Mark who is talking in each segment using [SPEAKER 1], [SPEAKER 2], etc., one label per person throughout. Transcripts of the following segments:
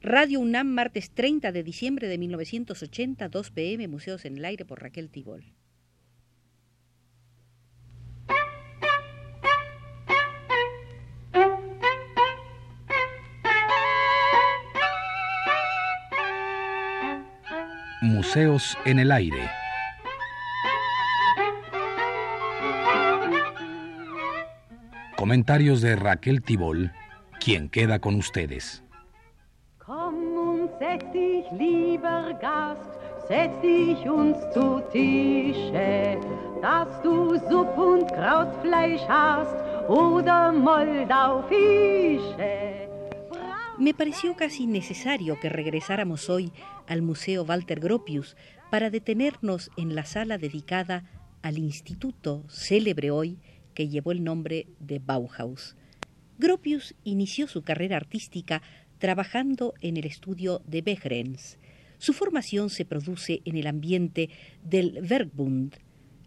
[SPEAKER 1] Radio UNAM, martes 30 de diciembre de 1980, 2 pm, Museos en el Aire por Raquel Tibol.
[SPEAKER 2] Museos en el Aire. Comentarios de Raquel Tibol, quien queda con ustedes.
[SPEAKER 3] Setz dich, lieber Gast, setz dich uns zu Tische, dass du Supp und Krautfleisch hast oder Moldau-Fische.
[SPEAKER 1] Me pareció casi necesario que regresáramos hoy al Museo Walter Gropius para detenernos en la sala dedicada al instituto célebre hoy que llevó el nombre de Bauhaus. Gropius inició su carrera artística trabajando en el estudio de Behrens. Su formación se produce en el ambiente del Werkbund,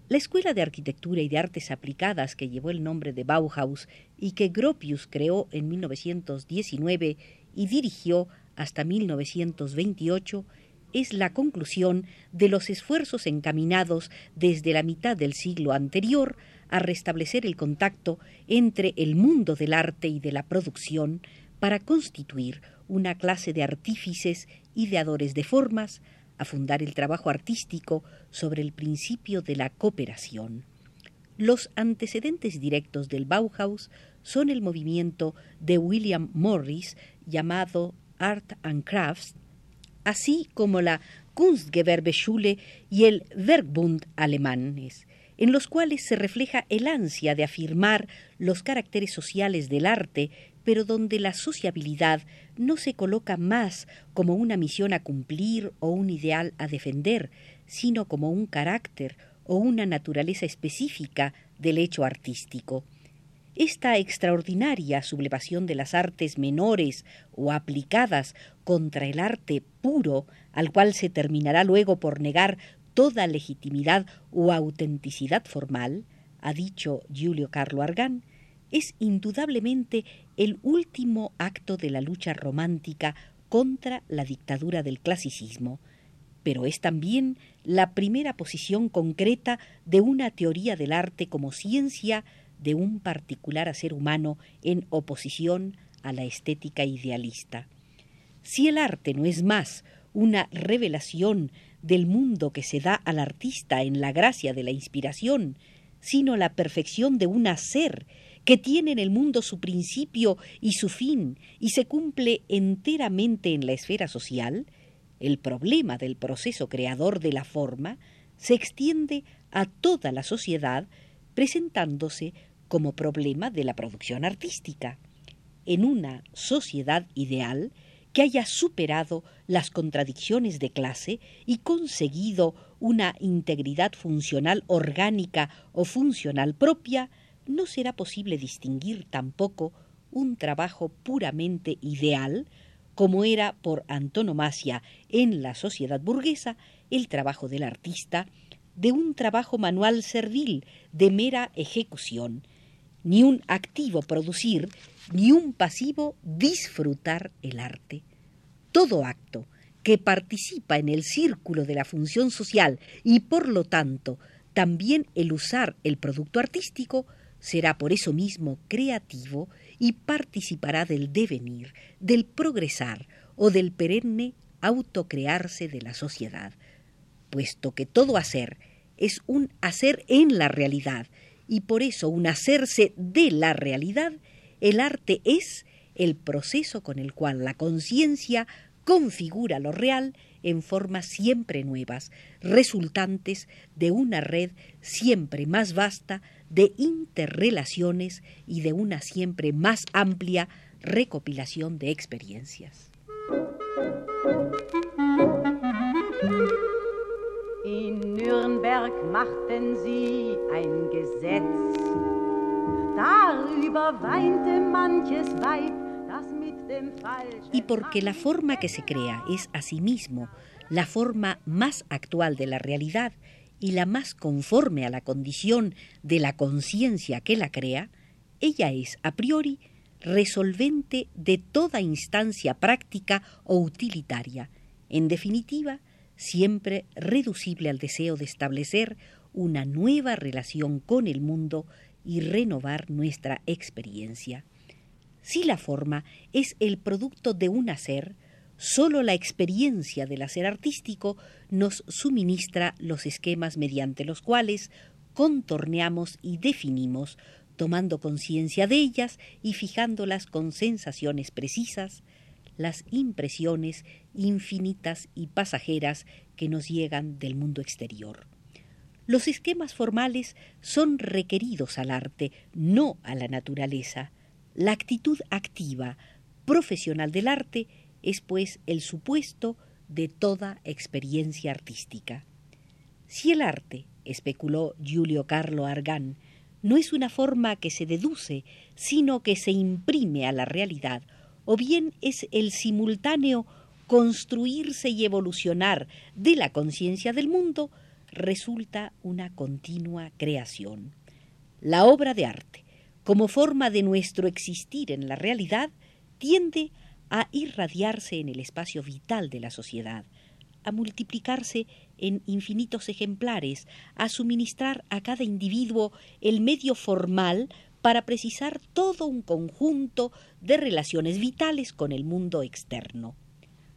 [SPEAKER 1] la escuela de arquitectura y de artes aplicadas que llevó el nombre de Bauhaus y que Gropius creó en 1919 y dirigió hasta 1928, es la conclusión de los esfuerzos encaminados desde la mitad del siglo anterior a restablecer el contacto entre el mundo del arte y de la producción para constituir una clase de artífices ideadores de formas, a fundar el trabajo artístico sobre el principio de la cooperación. Los antecedentes directos del Bauhaus son el movimiento de William Morris llamado Art and Crafts, así como la Kunstgewerbeschule y el Werkbund alemanes, en los cuales se refleja el ansia de afirmar los caracteres sociales del arte pero donde la sociabilidad no se coloca más como una misión a cumplir o un ideal a defender, sino como un carácter o una naturaleza específica del hecho artístico. Esta extraordinaria sublevación de las artes menores o aplicadas contra el arte puro, al cual se terminará luego por negar toda legitimidad o autenticidad formal, ha dicho Giulio Carlo Argan, es indudablemente el último acto de la lucha romántica contra la dictadura del clasicismo, pero es también la primera posición concreta de una teoría del arte como ciencia de un particular hacer humano en oposición a la estética idealista. Si el arte no es más una revelación del mundo que se da al artista en la gracia de la inspiración, sino la perfección de un hacer que tiene en el mundo su principio y su fin y se cumple enteramente en la esfera social, el problema del proceso creador de la forma se extiende a toda la sociedad presentándose como problema de la producción artística. En una sociedad ideal que haya superado las contradicciones de clase y conseguido una integridad funcional orgánica o funcional propia, no será posible distinguir tampoco un trabajo puramente ideal, como era por antonomasia en la sociedad burguesa el trabajo del artista, de un trabajo manual servil de mera ejecución, ni un activo producir, ni un pasivo disfrutar el arte. Todo acto que participa en el círculo de la función social y por lo tanto también el usar el producto artístico será por eso mismo creativo y participará del devenir, del progresar o del perenne autocrearse de la sociedad, puesto que todo hacer es un hacer en la realidad y por eso un hacerse de la realidad, el arte es el proceso con el cual la conciencia configura lo real en formas siempre nuevas, resultantes de una red siempre más vasta de interrelaciones y de una siempre más amplia recopilación de experiencias.
[SPEAKER 3] In Nürnberg machten sie ein Gesetz. Darüber weinte manches Weib
[SPEAKER 1] y porque la forma que se crea es asimismo la forma más actual de la realidad y la más conforme a la condición de la conciencia que la crea, ella es a priori resolvente de toda instancia práctica o utilitaria, en definitiva, siempre reducible al deseo de establecer una nueva relación con el mundo y renovar nuestra experiencia. Si la forma es el producto de un hacer, sólo la experiencia del hacer artístico nos suministra los esquemas mediante los cuales contorneamos y definimos, tomando conciencia de ellas y fijándolas con sensaciones precisas, las impresiones infinitas y pasajeras que nos llegan del mundo exterior. Los esquemas formales son requeridos al arte, no a la naturaleza. La actitud activa, profesional del arte, es pues el supuesto de toda experiencia artística. Si el arte, especuló Giulio Carlo Argan, no es una forma que se deduce, sino que se imprime a la realidad, o bien es el simultáneo construirse y evolucionar de la conciencia del mundo, resulta una continua creación. La obra de arte, como forma de nuestro existir en la realidad, tiende a irradiarse en el espacio vital de la sociedad, a multiplicarse en infinitos ejemplares, a suministrar a cada individuo el medio formal para precisar todo un conjunto de relaciones vitales con el mundo externo.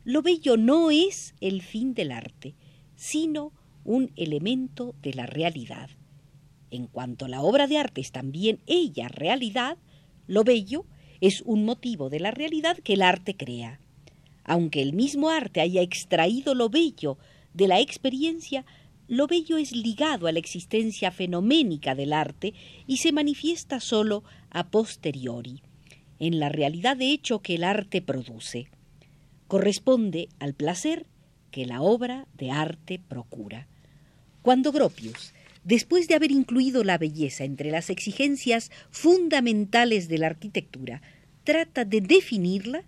[SPEAKER 1] Lo bello no es el fin del arte, sino un elemento de la realidad. En cuanto la obra de arte es también ella realidad, lo bello es un motivo de la realidad que el arte crea. Aunque el mismo arte haya extraído lo bello de la experiencia, lo bello es ligado a la existencia fenoménica del arte y se manifiesta sólo a posteriori, en la realidad de hecho que el arte produce. Corresponde al placer que la obra de arte procura. Cuando Gropius, después de haber incluido la belleza entre las exigencias fundamentales de la arquitectura, trata de definirla,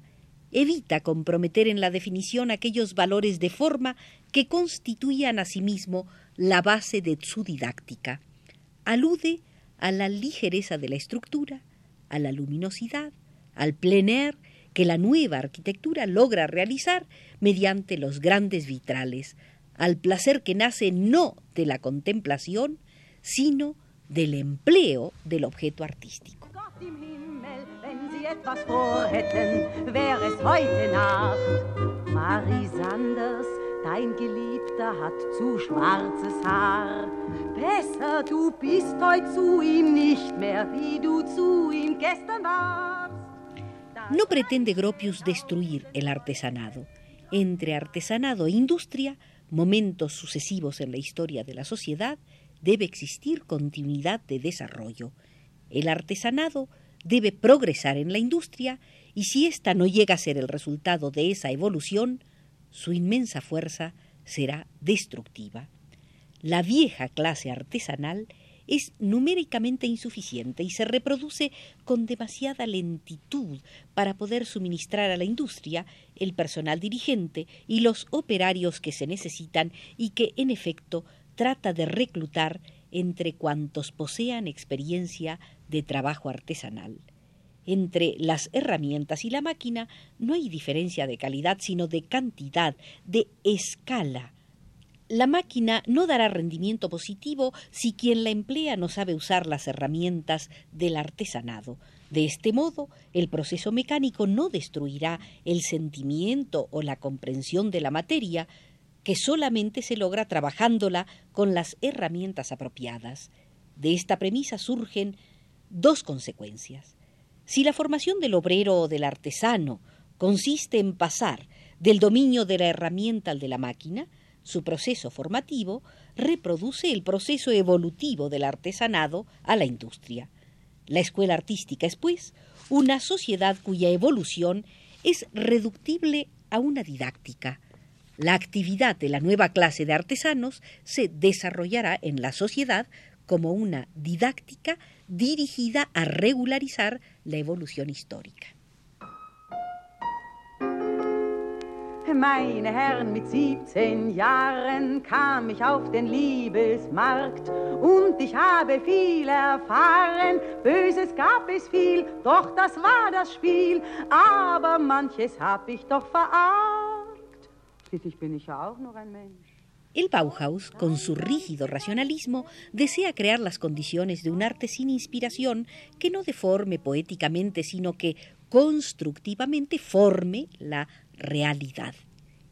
[SPEAKER 1] evita comprometer en la definición aquellos valores de forma que constituían asimismo la base de su didáctica. Alude a la ligereza de la estructura, a la luminosidad, al plein air que la nueva arquitectura logra realizar mediante los grandes vitrales, al placer que nace no de la contemplación, sino del empleo del objeto artístico. etwas vorhätten, wäre es heute Nacht. Marie Sanders, dein Geliebter hat zu schwarzes Haar. Besser, du bist heute zu ihm nicht mehr, wie du zu ihm gestern warst. No pretende Gropius destruir el artesanado. Entre artesanado e industria, momentos sucesivos en la historia de la sociedad, debe existir continuidad de desarrollo. El artesanado debe progresar en la industria y si ésta no llega a ser el resultado de esa evolución, su inmensa fuerza será destructiva. La vieja clase artesanal es numéricamente insuficiente y se reproduce con demasiada lentitud para poder suministrar a la industria el personal dirigente y los operarios que se necesitan y que, en efecto, trata de reclutar entre cuantos posean experiencia de trabajo artesanal. Entre las herramientas y la máquina no hay diferencia de calidad, sino de cantidad, de escala. La máquina no dará rendimiento positivo si quien la emplea no sabe usar las herramientas del artesanado. De este modo, el proceso mecánico no destruirá el sentimiento o la comprensión de la materia, que solamente se logra trabajándola con las herramientas apropiadas. De esta premisa surgen dos consecuencias. Si la formación del obrero o del artesano consiste en pasar del dominio de la herramienta al de la máquina, su proceso formativo reproduce el proceso evolutivo del artesanado a la industria. La escuela artística es, pues, una sociedad cuya evolución es reductible a una didáctica. La actividad de la nueva clase de artesanos se desarrollará en la sociedad como una didáctica dirigida a regularizar la evolución histórica.
[SPEAKER 3] Meine Herren, mit 17 Jahren kam ich auf den Liebesmarkt und ich habe viel erfahren. Böses gab es viel, doch das war das Spiel, aber manches hab ich doch verargt. Schließlich bin ich ja auch nur ein Mensch.
[SPEAKER 1] El Bauhaus, con su rígido racionalismo, desea crear las condiciones de un arte sin inspiración que no deforme poéticamente, sino que constructivamente forme la realidad.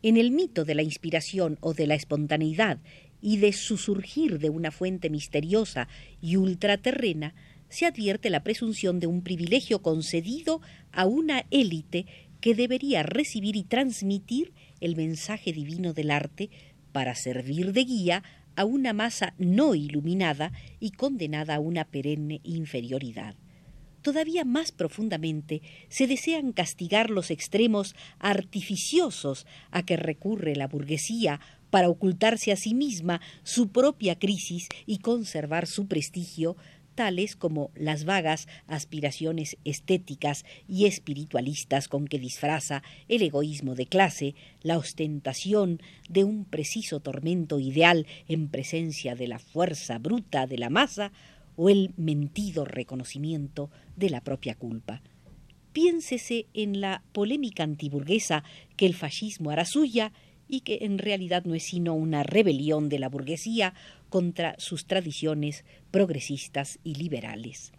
[SPEAKER 1] En el mito de la inspiración o de la espontaneidad y de su surgir de una fuente misteriosa y ultraterrena, se advierte la presunción de un privilegio concedido a una élite que debería recibir y transmitir el mensaje divino del arte para servir de guía a una masa no iluminada y condenada a una perenne inferioridad. Todavía más profundamente se desean castigar los extremos artificiosos a que recurre la burguesía para ocultarse a sí misma su propia crisis y conservar su prestigio tales como las vagas aspiraciones estéticas y espiritualistas con que disfraza el egoísmo de clase, la ostentación de un preciso tormento ideal en presencia de la fuerza bruta de la masa, o el mentido reconocimiento de la propia culpa. Piénsese en la polémica antiburguesa que el fascismo hará suya y que en realidad no es sino una rebelión de la burguesía contra sus tradiciones progresistas y liberales.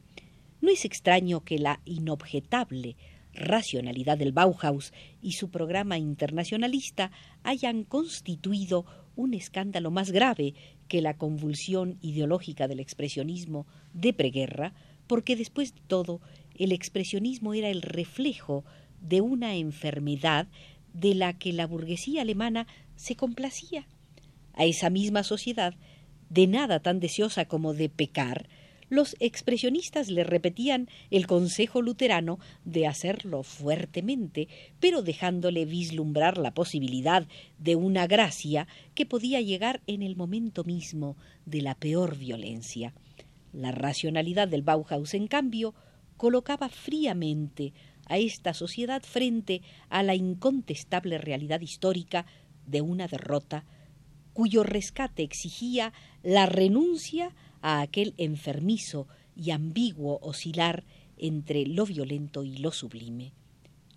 [SPEAKER 1] No es extraño que la inobjetable racionalidad del Bauhaus y su programa internacionalista hayan constituido un escándalo más grave que la convulsión ideológica del expresionismo de preguerra, porque después de todo el expresionismo era el reflejo de una enfermedad de la que la burguesía alemana se complacía. A esa misma sociedad, de nada tan deseosa como de pecar, los expresionistas le repetían el consejo luterano de hacerlo fuertemente, pero dejándole vislumbrar la posibilidad de una gracia que podía llegar en el momento mismo de la peor violencia. La racionalidad del Bauhaus, en cambio, colocaba fríamente a esta sociedad frente a la incontestable realidad histórica de una derrota cuyo rescate exigía la renuncia a aquel enfermizo y ambiguo oscilar entre lo violento y lo sublime.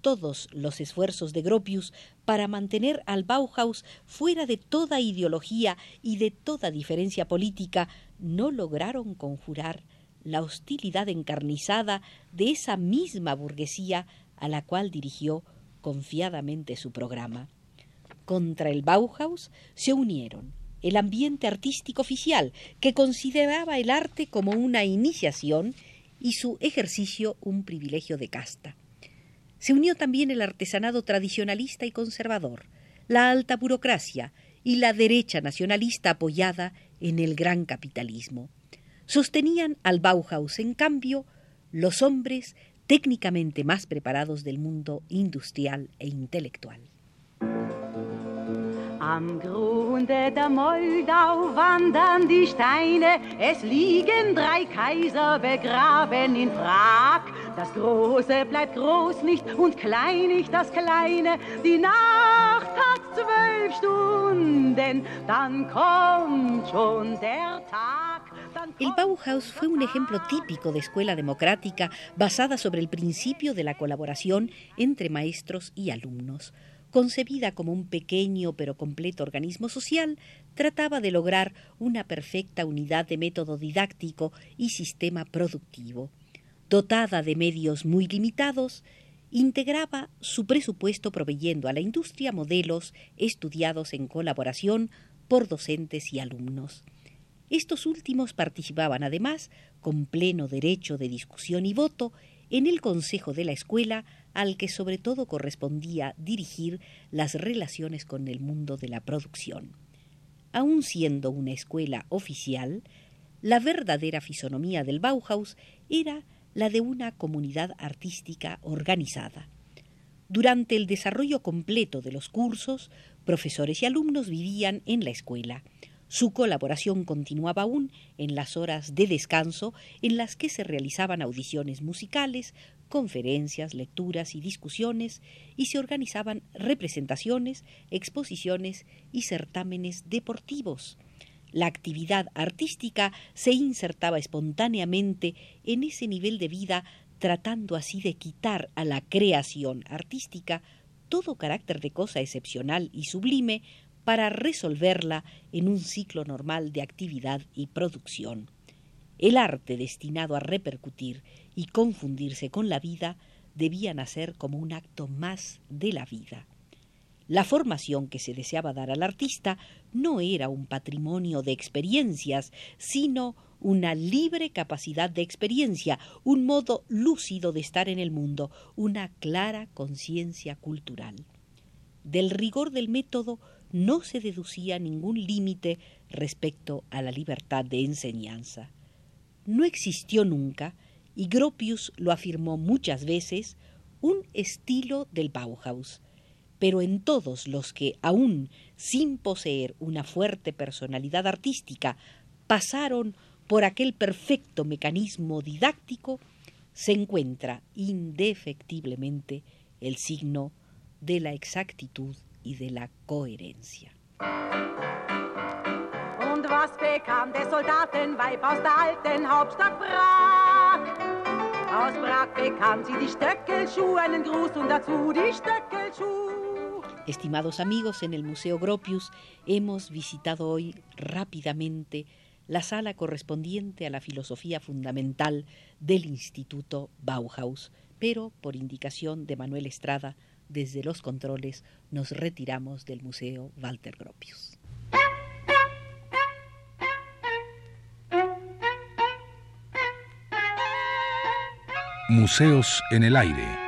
[SPEAKER 1] Todos los esfuerzos de Gropius para mantener al Bauhaus fuera de toda ideología y de toda diferencia política no lograron conjurar la hostilidad encarnizada de esa misma burguesía a la cual dirigió confiadamente su programa. Contra el Bauhaus se unieron el ambiente artístico oficial, que consideraba el arte como una iniciación y su ejercicio un privilegio de casta. Se unió también el artesanado tradicionalista y conservador, la alta burocracia y la derecha nacionalista apoyada en el gran capitalismo. Sostenían al Bauhaus, en cambio, los hombres técnicamente más preparados del mundo industrial e intelectual.
[SPEAKER 3] Am Grunde der Moldau wandern die Steine, es liegen drei Kaiser begraben in Prag. Das Große bleibt groß nicht und klein nicht das Kleine. Die Nacht zwölf Stunden, dann kommt schon der Tag.
[SPEAKER 1] El Bauhaus fue un ejemplo típico de escuela democrática basada sobre el principio de la colaboración entre maestros y alumnos concebida como un pequeño pero completo organismo social, trataba de lograr una perfecta unidad de método didáctico y sistema productivo. Dotada de medios muy limitados, integraba su presupuesto proveyendo a la industria modelos estudiados en colaboración por docentes y alumnos. Estos últimos participaban además, con pleno derecho de discusión y voto, en el consejo de la escuela al que sobre todo correspondía dirigir las relaciones con el mundo de la producción. Aun siendo una escuela oficial, la verdadera fisonomía del Bauhaus era la de una comunidad artística organizada. Durante el desarrollo completo de los cursos, profesores y alumnos vivían en la escuela. Su colaboración continuaba aún en las horas de descanso en las que se realizaban audiciones musicales, conferencias, lecturas y discusiones y se organizaban representaciones, exposiciones y certámenes deportivos. La actividad artística se insertaba espontáneamente en ese nivel de vida tratando así de quitar a la creación artística todo carácter de cosa excepcional y sublime para resolverla en un ciclo normal de actividad y producción. El arte destinado a repercutir y confundirse con la vida debía nacer como un acto más de la vida. La formación que se deseaba dar al artista no era un patrimonio de experiencias, sino una libre capacidad de experiencia, un modo lúcido de estar en el mundo, una clara conciencia cultural. Del rigor del método no se deducía ningún límite respecto a la libertad de enseñanza. No existió nunca, y Gropius lo afirmó muchas veces, un estilo del Bauhaus, pero en todos los que, aún sin poseer una fuerte personalidad artística, pasaron por aquel perfecto mecanismo didáctico, se encuentra indefectiblemente el signo de la exactitud y de la coherencia.
[SPEAKER 3] Aus der alten? Aus die Stöckelschuhe, einen Gruß und dazu die.
[SPEAKER 1] Estimados amigos, en el Museo Gropius hemos visitado hoy rápidamente la sala correspondiente a la filosofía fundamental del Instituto Bauhaus, pero por indicación de Manuel Estrada, desde los controles nos retiramos del Museo Walter Gropius.
[SPEAKER 2] Museos en el aire.